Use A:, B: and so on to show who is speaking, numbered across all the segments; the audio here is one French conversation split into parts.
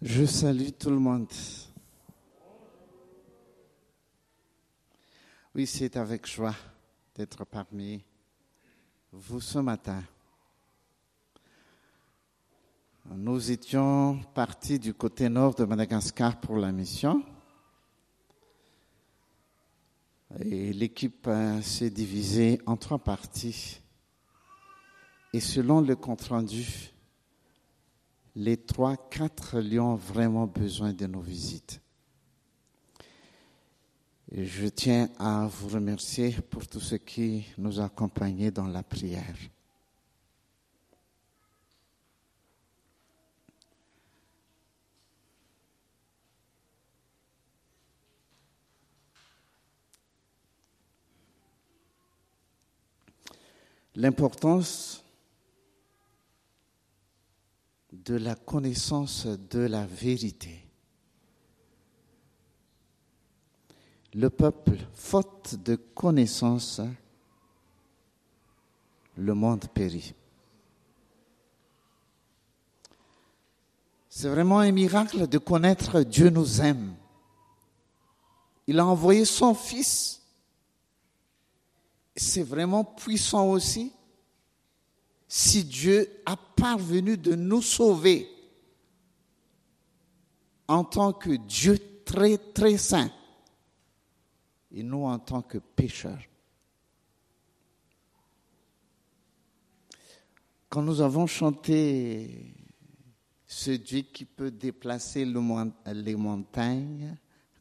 A: Je salue tout le monde. Oui, c'est avec joie d'être parmi vous ce matin. Nous étions partis du côté nord de Madagascar pour la mission. Et l'équipe euh, s'est divisée en trois parties. Et selon le compte-rendu, les trois, quatre lions ont vraiment besoin de nos visites. Je tiens à vous remercier pour tout ce qui nous a accompagnés dans la prière. L'importance de la connaissance de la vérité. Le peuple, faute de connaissance, le monde périt. C'est vraiment un miracle de connaître Dieu nous aime. Il a envoyé son Fils. C'est vraiment puissant aussi si Dieu a parvenu de nous sauver en tant que Dieu très très saint et nous en tant que pécheurs. Quand nous avons chanté ce Dieu qui peut déplacer les montagnes,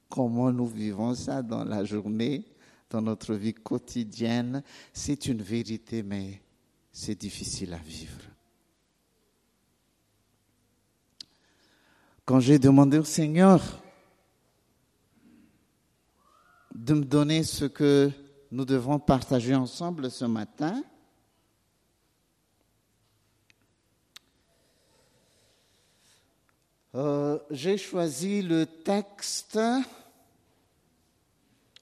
A: comment nous vivons ça dans la journée, dans notre vie quotidienne, c'est une vérité, mais c'est difficile à vivre. Quand j'ai demandé au Seigneur de me donner ce que nous devons partager ensemble ce matin, euh, j'ai choisi le texte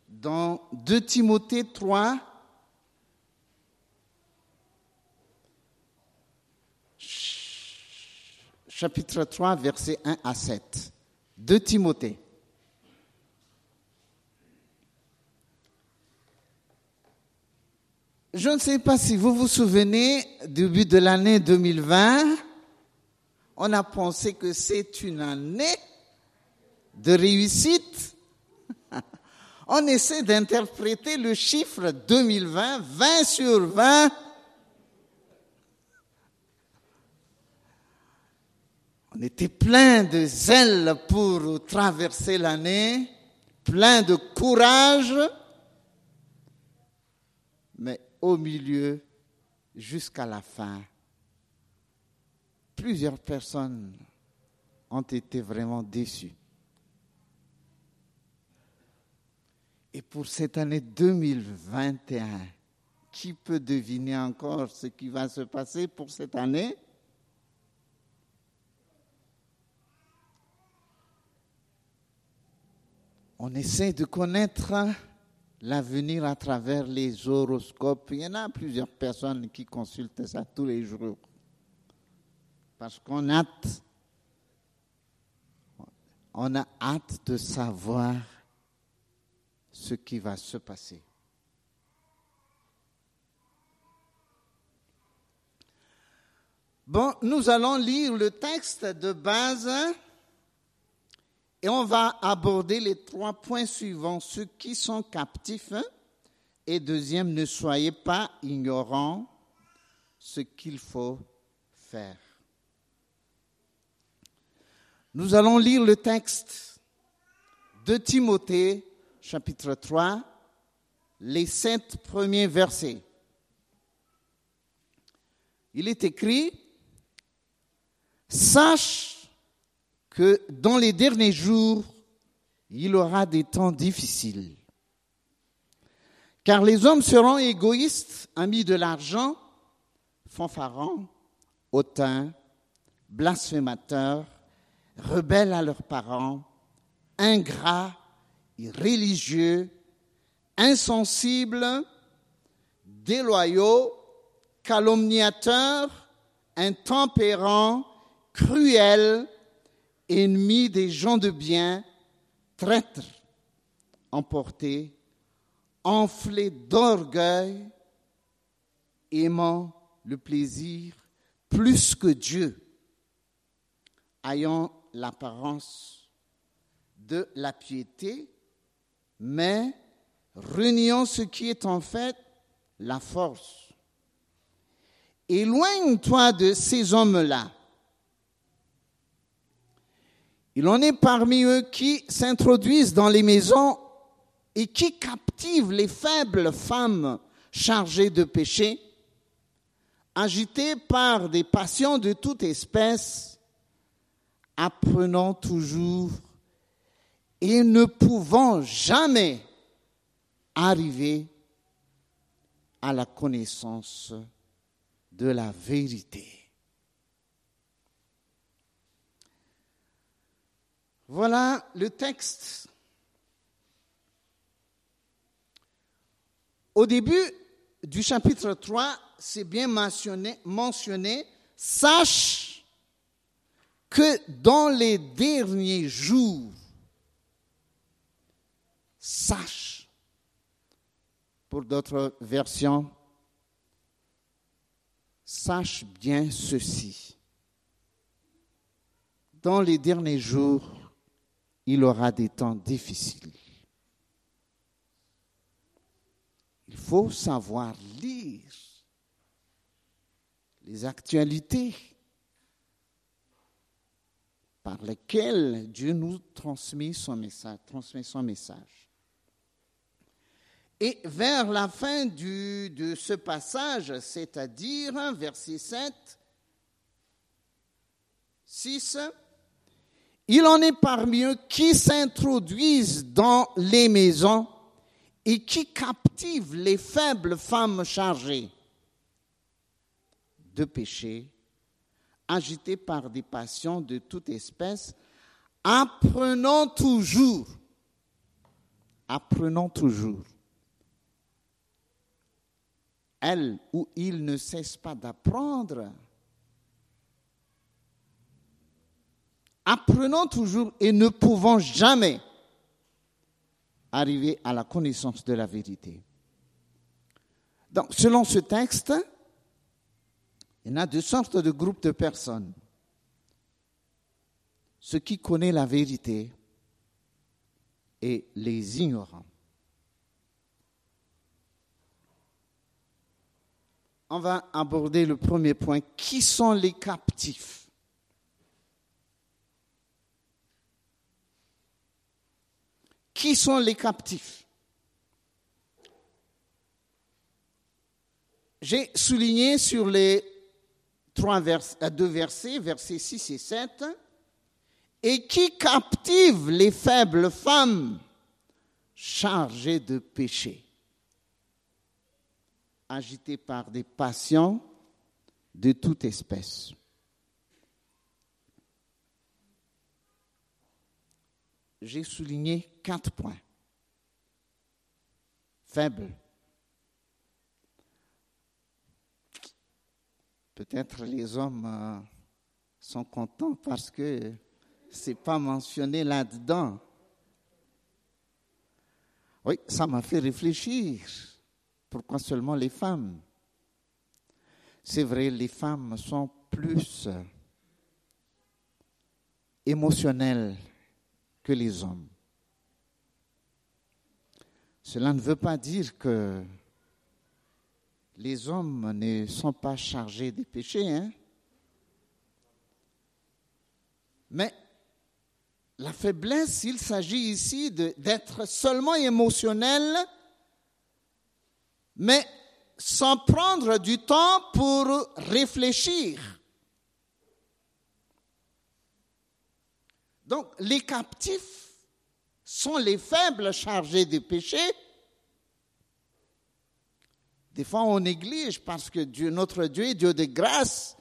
A: dans 2 Timothée 3, chapitre 3, versets 1 à 7. De Timothée. Je ne sais pas si vous vous souvenez, début de l'année 2020, on a pensé que c'est une année de réussite. On essaie d'interpréter le chiffre 2020, 20 sur 20 On était plein de zèle pour traverser l'année, plein de courage, mais au milieu, jusqu'à la fin, plusieurs personnes ont été vraiment déçues. Et pour cette année 2021, qui peut deviner encore ce qui va se passer pour cette année? On essaie de connaître l'avenir à travers les horoscopes. Il y en a plusieurs personnes qui consultent ça tous les jours. Parce qu'on a hâte, on a hâte de savoir ce qui va se passer. Bon, nous allons lire le texte de base et on va aborder les trois points suivants. Ceux qui sont captifs. Hein, et deuxième, ne soyez pas ignorants ce qu'il faut faire. Nous allons lire le texte de Timothée, chapitre 3, les sept premiers versets. Il est écrit, Sache que dans les derniers jours, il aura des temps difficiles. Car les hommes seront égoïstes, amis de l'argent, fanfarons, hautains, blasphémateurs, rebelles à leurs parents, ingrats, irréligieux, insensibles, déloyaux, calomniateurs, intempérants, cruels, ennemi des gens de bien, traître, emporté, enflé d'orgueil, aimant le plaisir plus que Dieu, ayant l'apparence de la piété, mais reniant ce qui est en fait la force. Éloigne-toi de ces hommes-là. Il en est parmi eux qui s'introduisent dans les maisons et qui captivent les faibles femmes chargées de péché, agitées par des passions de toute espèce, apprenant toujours et ne pouvant jamais arriver à la connaissance de la vérité. Voilà le texte. Au début du chapitre 3, c'est bien mentionné, mentionné, sache que dans les derniers jours, sache, pour d'autres versions, sache bien ceci. Dans les derniers jours, il aura des temps difficiles. Il faut savoir lire les actualités par lesquelles Dieu nous transmet son message. Et vers la fin de ce passage, c'est-à-dire verset 7, 6, il en est parmi eux qui s'introduisent dans les maisons et qui captivent les faibles femmes chargées de péché, agitées par des passions de toute espèce, apprenons toujours, apprenons toujours elle ou il ne cesse pas d'apprendre. Apprenons toujours et ne pouvons jamais arriver à la connaissance de la vérité. Donc, selon ce texte, il y a deux sortes de groupes de personnes. Ceux qui connaissent la vérité et les ignorants. on va aborder le premier point. Qui sont les captifs? Qui sont les captifs? J'ai souligné sur les trois euh, deux versets, versets 6 et 7, et qui captive les faibles femmes chargées de péché agité par des passions de toute espèce. J'ai souligné quatre points. Faible. Peut-être les hommes euh, sont contents parce que c'est pas mentionné là-dedans. Oui, ça m'a fait réfléchir. Pourquoi seulement les femmes? C'est vrai, les femmes sont plus émotionnelles que les hommes. Cela ne veut pas dire que les hommes ne sont pas chargés des péchés, hein? Mais la faiblesse, il s'agit ici d'être seulement émotionnel mais sans prendre du temps pour réfléchir. Donc, les captifs sont les faibles chargés de péché. Des fois, on néglige parce que Dieu, notre Dieu est Dieu de grâce.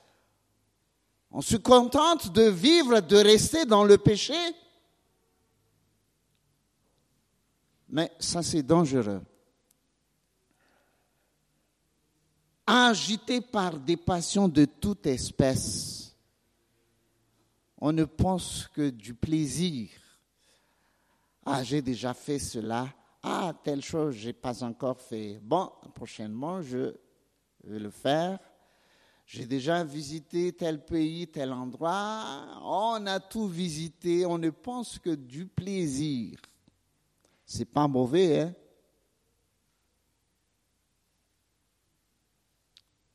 A: On se contente de vivre, de rester dans le péché. Mais ça, c'est dangereux. agité par des passions de toute espèce. On ne pense que du plaisir. Ah, j'ai déjà fait cela. Ah, telle chose, j'ai pas encore fait. Bon, prochainement, je vais le faire. J'ai déjà visité tel pays, tel endroit. On a tout visité. On ne pense que du plaisir. C'est pas mauvais, hein?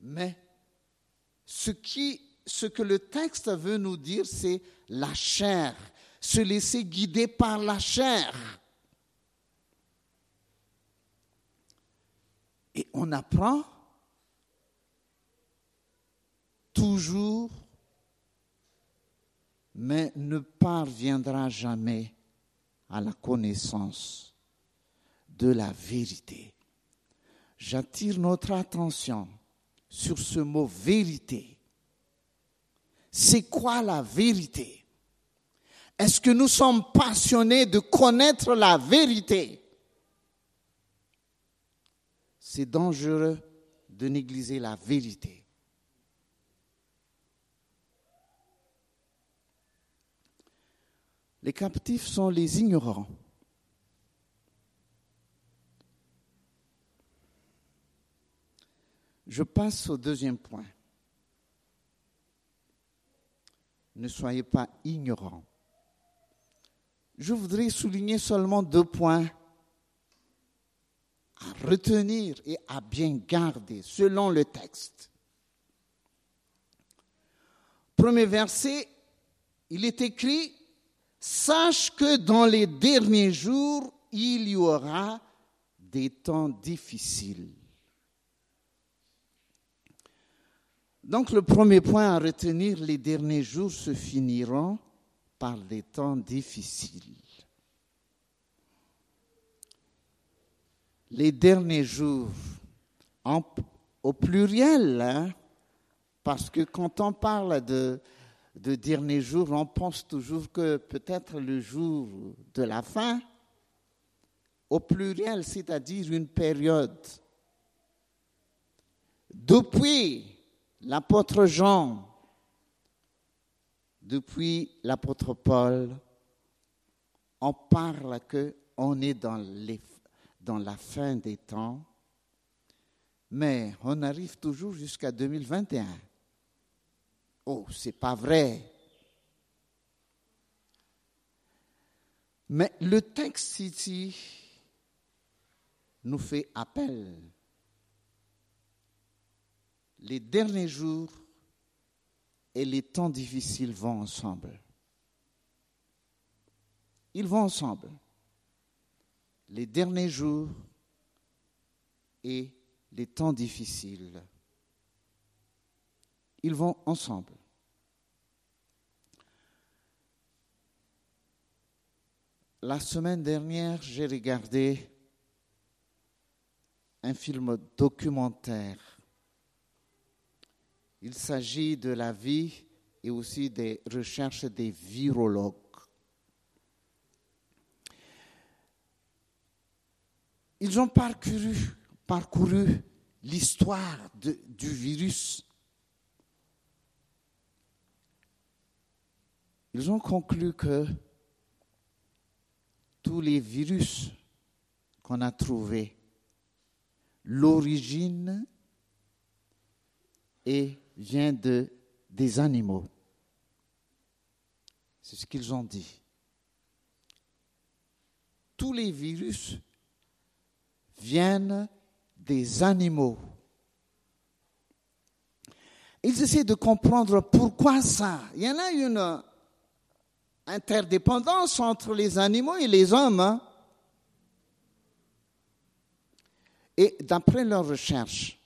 A: Mais ce, qui, ce que le texte veut nous dire, c'est la chair, se laisser guider par la chair. Et on apprend toujours, mais ne parviendra jamais à la connaissance de la vérité. J'attire notre attention sur ce mot vérité. C'est quoi la vérité? Est-ce que nous sommes passionnés de connaître la vérité? C'est dangereux de négliger la vérité. Les captifs sont les ignorants. Je passe au deuxième point. Ne soyez pas ignorants. Je voudrais souligner seulement deux points à retenir et à bien garder selon le texte. Premier verset, il est écrit, Sache que dans les derniers jours, il y aura des temps difficiles. Donc le premier point à retenir, les derniers jours se finiront par des temps difficiles. Les derniers jours, au pluriel, hein, parce que quand on parle de de dernier jour, on pense toujours que peut-être le jour de la fin, au pluriel, c'est-à-dire une période. Depuis l'apôtre Jean, depuis l'apôtre Paul, on parle que on est dans, la fin des temps, mais on arrive toujours jusqu'à 2021. Oh, c'est pas vrai. Mais le texte ici nous fait appel. Les derniers jours et les temps difficiles vont ensemble. Ils vont ensemble. Les derniers jours et les temps difficiles. Ils vont ensemble. La semaine dernière, j'ai regardé un film documentaire. Il s'agit de la vie et aussi des recherches des virologues. Ils ont parcouru, l'histoire du virus. Ils ont conclu que tous les virus qu'on a trouvés, l'origine vient de, des animaux. C'est ce qu'ils ont dit. Tous les virus viennent des animaux. Ils essaient de comprendre pourquoi ça. Il y en a une interdépendance entre les animaux et les hommes. Hein. Et d'après leurs recherches,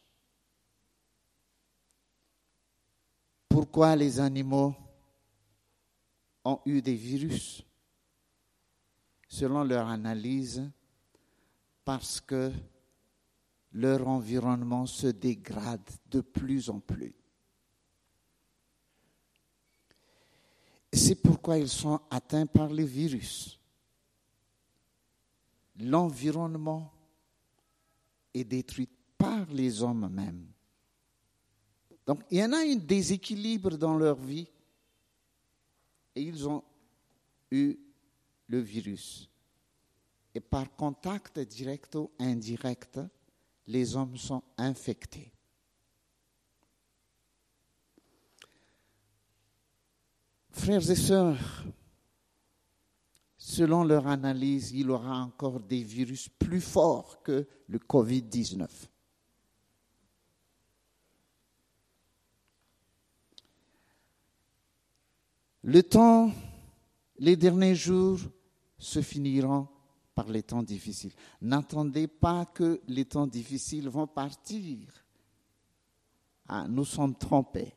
A: pourquoi les animaux ont eu des virus Selon leur analyse, parce que leur environnement se dégrade de plus en plus. C'est pourquoi ils sont atteints par les virus. L'environnement est détruit par les hommes mêmes. Donc il y en a un déséquilibre dans leur vie. et ils ont eu le virus. Et par contact direct ou indirect, les hommes sont infectés. Frères et sœurs, selon leur analyse, il y aura encore des virus plus forts que le Covid-19. Le temps, les derniers jours se finiront par les temps difficiles. N'attendez pas que les temps difficiles vont partir. Ah, nous sommes trompés.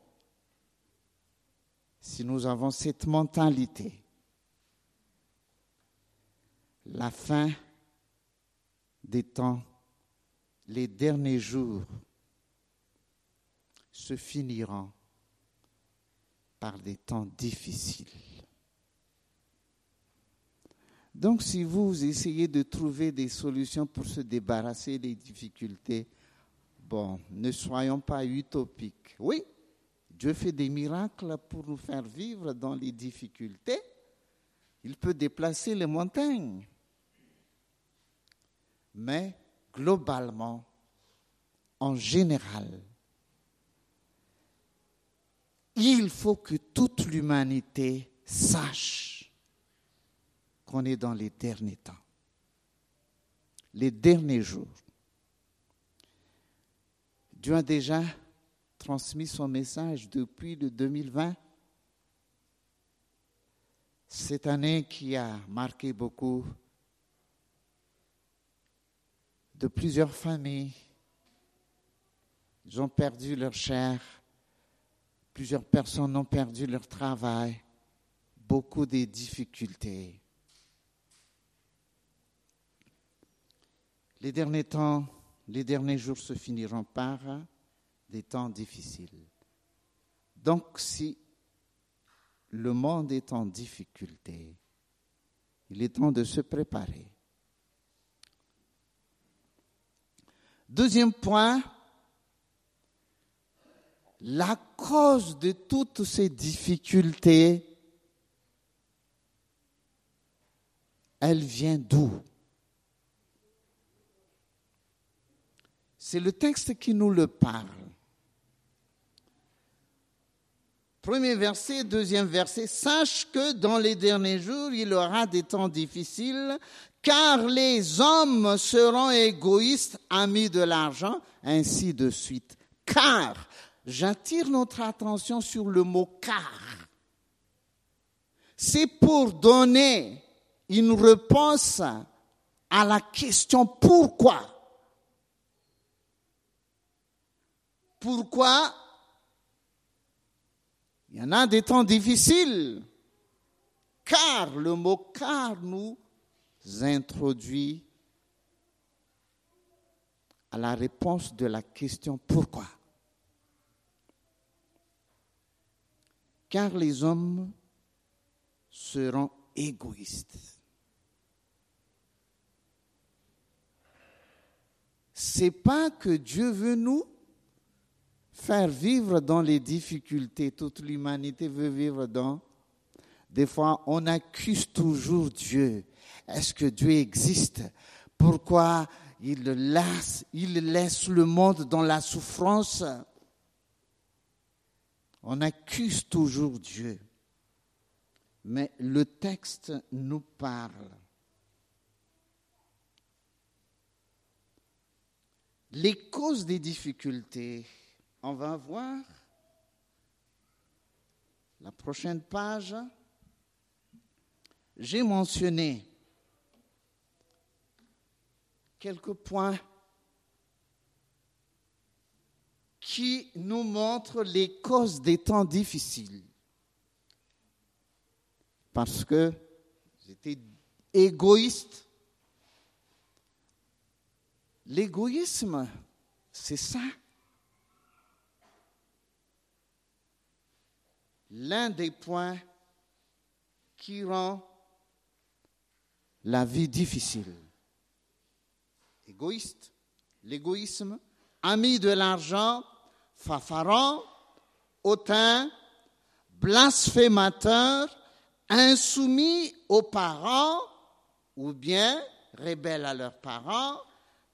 A: Si nous avons cette mentalité, la fin des temps, les derniers jours se finiront par des temps difficiles. Donc si vous essayez de trouver des solutions pour se débarrasser des difficultés, bon, ne soyons pas utopiques. Oui, Dieu fait des miracles pour nous faire vivre dans les difficultés. Il peut déplacer les montagnes. Mais globalement, en général, il faut que toute l'humanité sache qu'on est dans les derniers temps, les derniers jours. Dieu a déjà transmis son message depuis le 2020. Cette année qui a marqué beaucoup de plusieurs familles. Ils ont perdu leur chair. Plusieurs personnes ont perdu leur travail. Beaucoup de difficultés. Les derniers temps, les derniers jours se finiront par des temps difficiles. Donc si le monde est en difficulté, il est temps de se préparer. Deuxième point, la cause de toutes ces difficultés, elle vient d'où? C'est le texte qui nous le parle. Premier verset, deuxième verset, sache que dans les derniers jours, il y aura des temps difficiles, car les hommes seront égoïstes, amis de l'argent, ainsi de suite. Car, j'attire notre attention sur le mot car. C'est pour donner une réponse à la question pourquoi. Pourquoi? Il y en a des temps difficiles, car le mot car nous introduit à la réponse de la question pourquoi. Car les hommes seront égoïstes. C'est pas que Dieu veut nous faire vivre dans les difficultés. Toute l'humanité veut vivre dans. Des fois, on accuse toujours Dieu. Est-ce que Dieu existe? Pourquoi il laisse, il laisse le monde dans la souffrance? On accuse toujours Dieu. Mais le texte nous parle. Les causes des difficultés on va voir la prochaine page. J'ai mentionné quelques points qui nous montrent les causes des temps difficiles. Parce que j'étais égoïste. L'égoïsme, c'est ça. l'un des points qui rend la vie difficile. Égoïste, l'égoïsme, ami de l'argent, fafaran, hautain, blasphémateur, insoumis aux parents ou bien rebelles à leurs parents,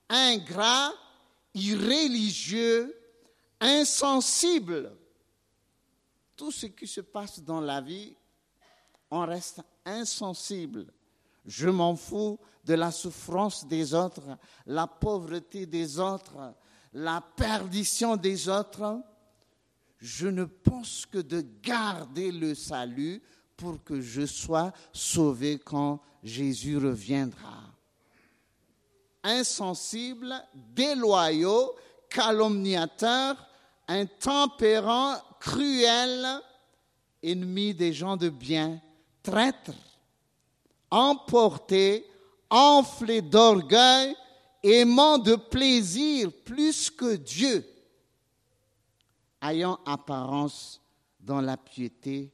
A: ingrats, irréligieux, insensibles. Tout ce qui se passe dans la vie, on reste insensible. Je m'en fous de la souffrance des autres, la pauvreté des autres, la perdition des autres. Je ne pense que de garder le salut pour que je sois sauvé quand Jésus reviendra. Insensibles, déloyaux, calomniateurs, intempérants, cruels, ennemis des gens de bien, traîtres, emportés, enflés d'orgueil, aimant de plaisir plus que Dieu, ayant apparence dans la piété,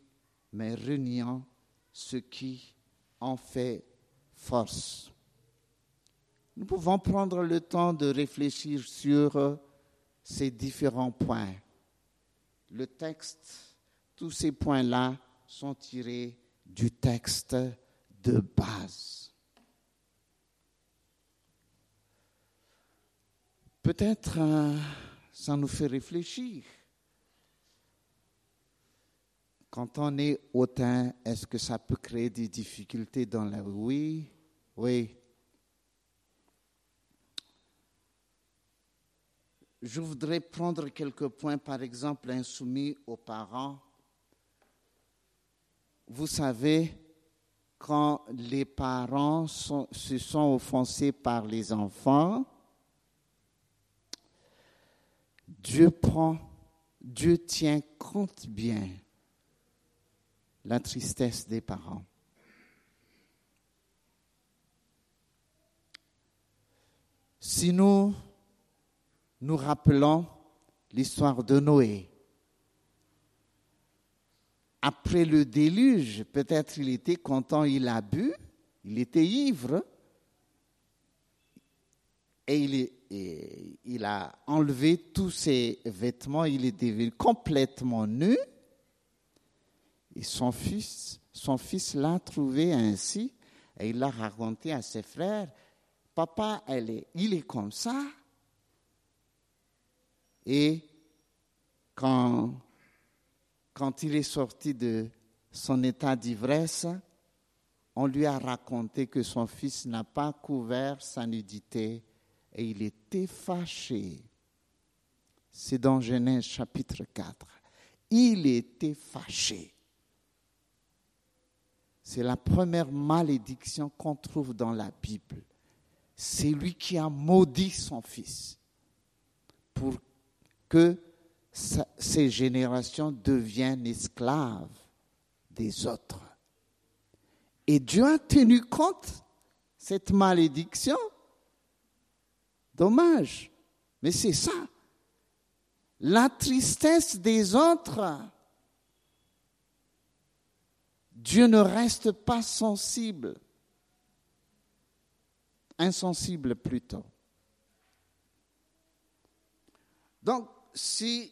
A: mais reniant ce qui en fait force. Nous pouvons prendre le temps de réfléchir sur ces différents points. Le texte, tous ces points-là sont tirés du texte de base. Peut-être euh, ça nous fait réfléchir. Quand on est hautain, est-ce que ça peut créer des difficultés dans la vie? Oui, oui. Je voudrais prendre quelques points, par exemple, insoumis aux parents. Vous savez, quand les parents se sont offensés par les enfants, Dieu prend, Dieu tient compte bien la tristesse des parents. Si nous nous rappelons l'histoire de Noé, après le déluge, peut-être il était content, il a bu, il était ivre, et il, il a enlevé tous ses vêtements, il est devenu complètement nu. Et son fils, son fils l'a trouvé ainsi, et il l'a raconté à ses frères. Papa, il est comme ça. Et quand, quand il est sorti de son état d'ivresse, on lui a raconté que son fils n'a pas couvert sa nudité et il était fâché. C'est dans Genèse chapitre 4. Il était fâché. C'est la première malédiction qu'on trouve dans la Bible. C'est lui qui a maudit son fils pour que ces générations deviennent esclaves des autres. Et Dieu a tenu compte cette malédiction. Dommage. Mais c'est ça. La tristesse des autres Dieu ne reste pas sensible, insensible plutôt. Donc, si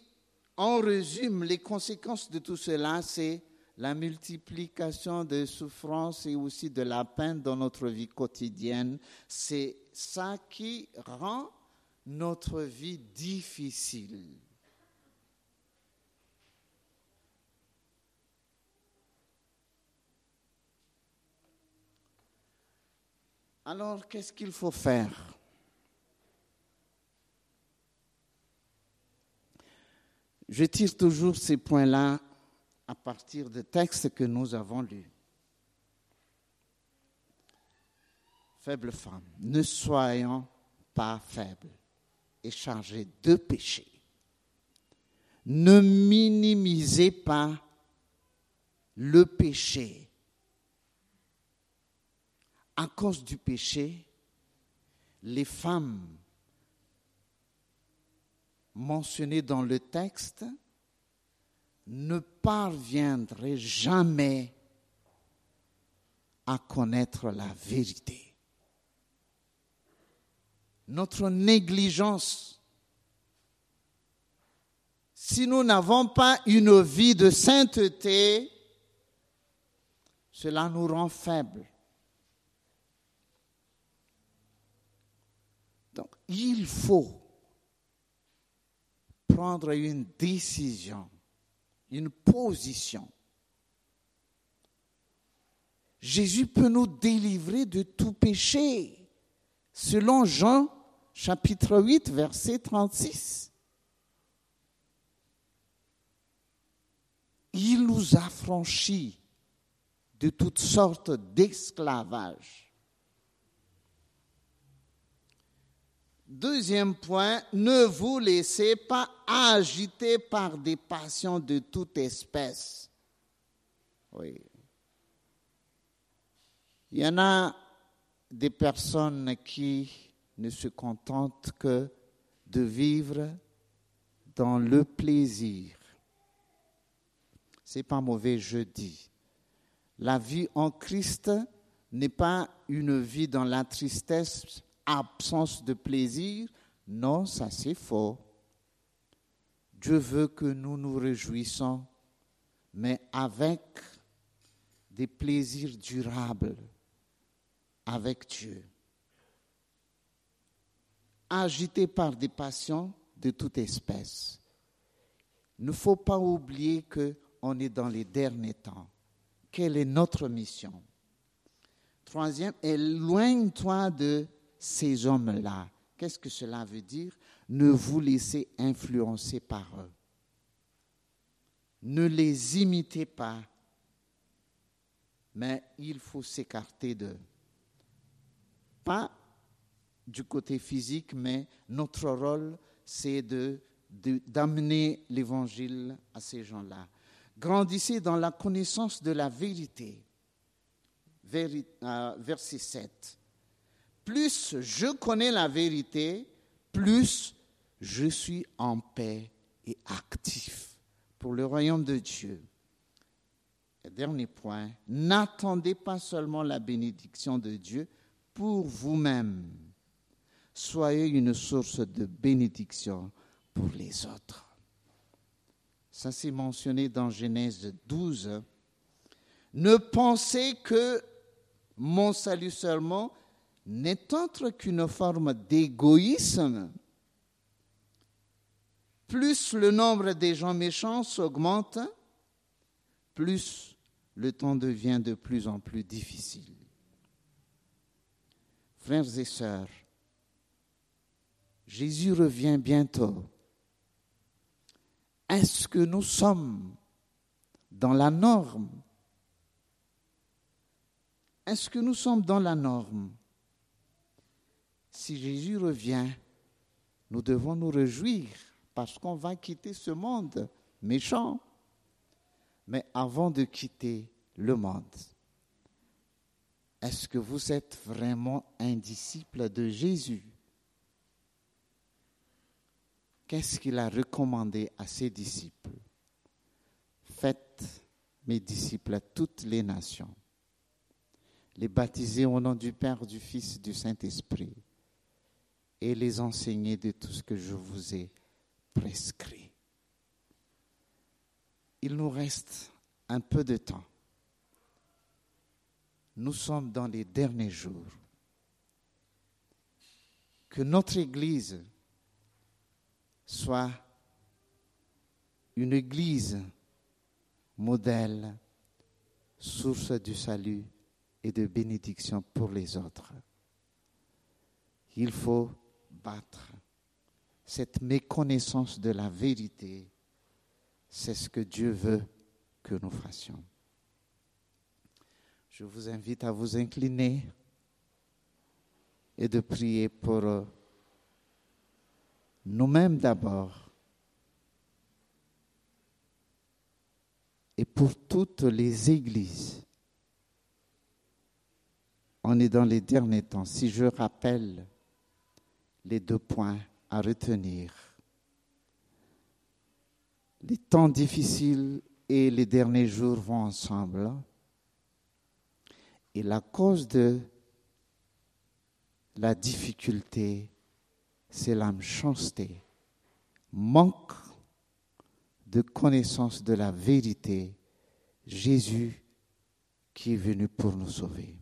A: on résume les conséquences de tout cela, c'est la multiplication des souffrances et aussi de la peine dans notre vie quotidienne. C'est ça qui rend notre vie difficile. Alors, qu'est-ce qu'il faut faire? Je tire toujours ces points-là à partir des textes que nous avons lus. Faible femme, ne soyons pas faibles et chargés de péché. Ne minimisez pas le péché à cause du péché, les femmes mentionnées dans le texte ne parviendraient jamais à connaître la vérité. Notre négligence, si nous n'avons pas une vie de sainteté, Cela nous rend faibles. Donc, il faut prendre une décision, une position. Jésus peut nous délivrer de tout péché, selon Jean chapitre 8, verset 36. Il nous a de toutes sortes d'esclavage. Deuxième point, ne vous laissez pas agiter par des passions de toute espèce. Oui. Il y en a des personnes qui ne se contente que de vivre dans le plaisir. C'est pas mauvais, je dis. La vie en Christ n'est pas une vie dans la tristesse, absence de plaisir. Non, ça c'est faux. Dieu veut que nous nous réjouissons, mais avec des plaisirs durables avec Dieu agité par des passions de toute espèce. Il ne faut pas oublier qu'on est dans les derniers temps. Quelle est notre mission? Troisième, éloigne-toi de ces hommes-là. Qu'est-ce que cela veut dire? Ne vous laissez influencer par eux. Ne les imitez pas, mais il faut s'écarter d'eux. Pas du côté physique, mais notre rôle, c'est de, d'amener l'évangile à ces gens-là. Grandissez dans la connaissance de la vérité. Euh, verset 7. Plus je connais la vérité, plus je suis en paix et actif pour le royaume de Dieu. dernier point, n'attendez pas seulement la bénédiction de Dieu pour vous-même soyez une source de bénédiction pour les autres. Ça c'est mentionné dans Genèse 12. Ne pensez que mon salut seulement n'est autre qu'une forme d'égoïsme. Plus le nombre des gens méchants s'augmente, plus le temps devient de plus en plus difficile. Frères et sœurs, Jésus revient bientôt. Est-ce que nous sommes dans la norme? Est-ce que nous sommes dans la norme? Si Jésus revient, nous devons nous réjouir parce qu'on va quitter ce monde méchant. Mais avant de quitter le monde, est-ce que vous êtes vraiment un disciple de Jésus? Qu'est-ce qu'il a recommandé à ses disciples? Faites mes disciples à toutes les nations, les baptiser au nom du Père, du Fils du Saint-Esprit, et les enseigner de tout ce que je vous ai prescrit. Il nous reste un peu de temps. Nous sommes dans les derniers jours. Que notre Église soit une église modèle, source du salut et de bénédiction pour les autres. Il faut battre cette méconnaissance de la vérité. C'est ce que Dieu veut que nous fassions. Je vous invite à vous incliner et de prier pour nous-mêmes d'abord, et pour toutes les églises. On est dans les derniers temps. Si je rappelle les deux points à retenir, les temps difficiles et les derniers jours vont ensemble. Et la cause de la difficulté, c'est la méchanceté, manque de connaissance de la vérité. Jésus qui est venu pour nous sauver.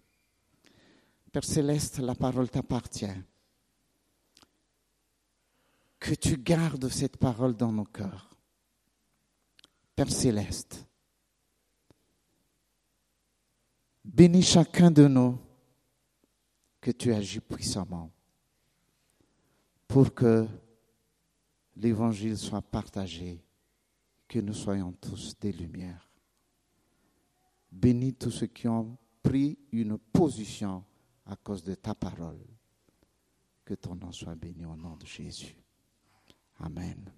A: Père céleste, la parole t'appartient. Que tu gardes cette parole dans nos cœurs. Père céleste, bénis chacun de nous que tu agis puissamment pour que l'évangile soit partagé, que nous soyons tous des lumières. Bénis tous ceux qui ont pris une position à cause de ta parole. Que ton nom soit béni au nom de Jésus. Amen.